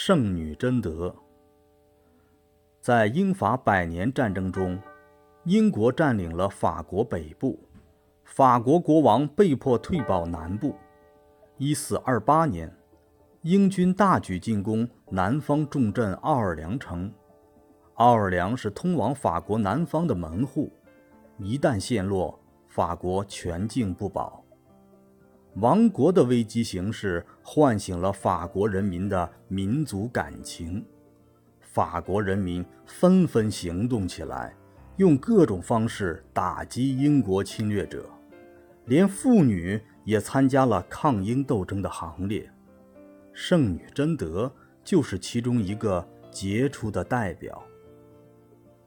圣女贞德。在英法百年战争中，英国占领了法国北部，法国国王被迫退保南部。一四二八年，英军大举进攻南方重镇奥尔良城。奥尔良是通往法国南方的门户，一旦陷落，法国全境不保。亡国的危机形势唤醒了法国人民的民族感情，法国人民纷纷行动起来，用各种方式打击英国侵略者，连妇女也参加了抗英斗争的行列。圣女贞德就是其中一个杰出的代表。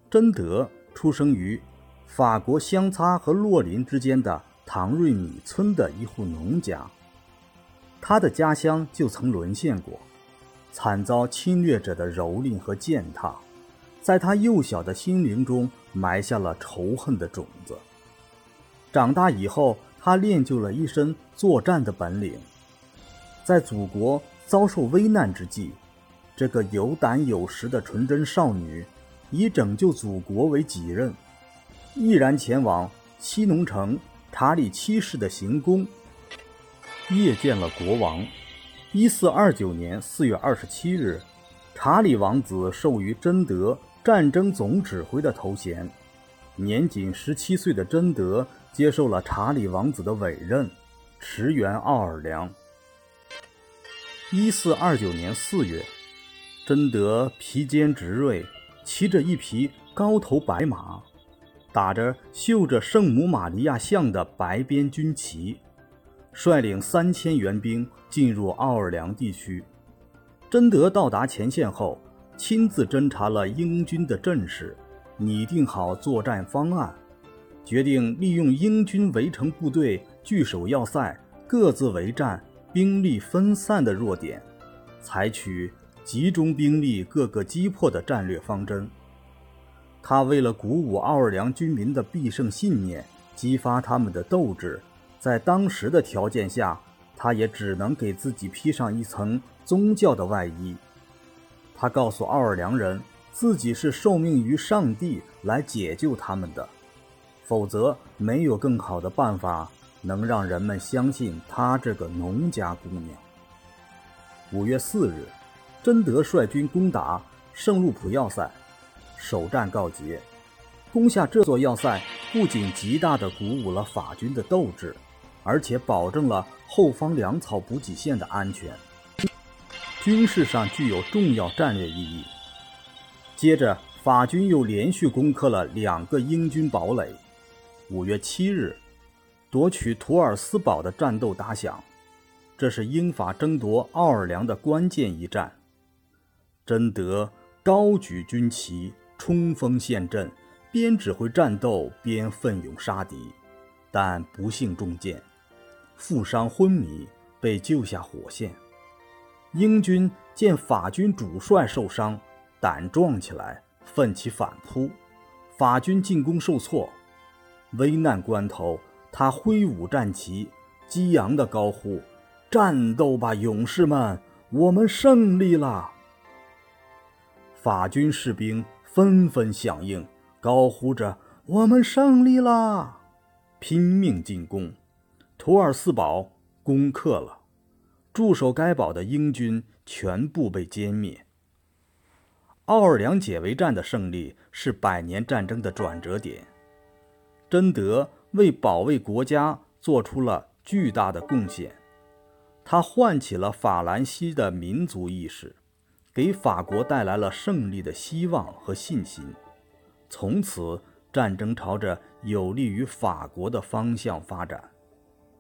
贞德出生于法国香擦和洛林之间的。唐瑞米村的一户农家，他的家乡就曾沦陷过，惨遭侵略者的蹂躏和践踏，在他幼小的心灵中埋下了仇恨的种子。长大以后，他练就了一身作战的本领，在祖国遭受危难之际，这个有胆有识的纯真少女，以拯救祖国为己任，毅然前往西农城。查理七世的行宫，谒见了国王。一四二九年四月二十七日，查理王子授予贞德战争总指挥的头衔。年仅十七岁的贞德接受了查理王子的委任，驰援奥尔良。一四二九年四月，贞德披坚执锐，骑着一匹高头白马。打着绣着圣母玛利亚像的白边军旗，率领三千援兵进入奥尔良地区。贞德到达前线后，亲自侦察了英军的阵势，拟定好作战方案，决定利用英军围城部队据守要塞、各自为战、兵力分散的弱点，采取集中兵力、各个击破的战略方针。他为了鼓舞奥尔良军民的必胜信念，激发他们的斗志，在当时的条件下，他也只能给自己披上一层宗教的外衣。他告诉奥尔良人，自己是受命于上帝来解救他们的，否则没有更好的办法能让人们相信他这个农家姑娘。五月四日，贞德率军攻打圣路普要塞。首战告捷，攻下这座要塞，不仅极大地鼓舞了法军的斗志，而且保证了后方粮草补给线的安全，军事上具有重要战略意义。接着，法军又连续攻克了两个英军堡垒。五月七日，夺取图尔斯堡的战斗打响，这是英法争夺奥尔良的关键一战。贞德高举军旗。冲锋陷阵，边指挥战斗边奋勇杀敌，但不幸中箭，负伤昏迷，被救下火线。英军见法军主帅受伤，胆壮起来，奋起反扑。法军进攻受挫，危难关头，他挥舞战旗，激昂地高呼：“战斗吧，勇士们！我们胜利了！”法军士兵。纷纷响应，高呼着“我们胜利啦”，拼命进攻。图尔斯堡攻克了，驻守该堡的英军全部被歼灭。奥尔良解围战的胜利是百年战争的转折点。贞德为保卫国家做出了巨大的贡献，他唤起了法兰西的民族意识。给法国带来了胜利的希望和信心，从此战争朝着有利于法国的方向发展。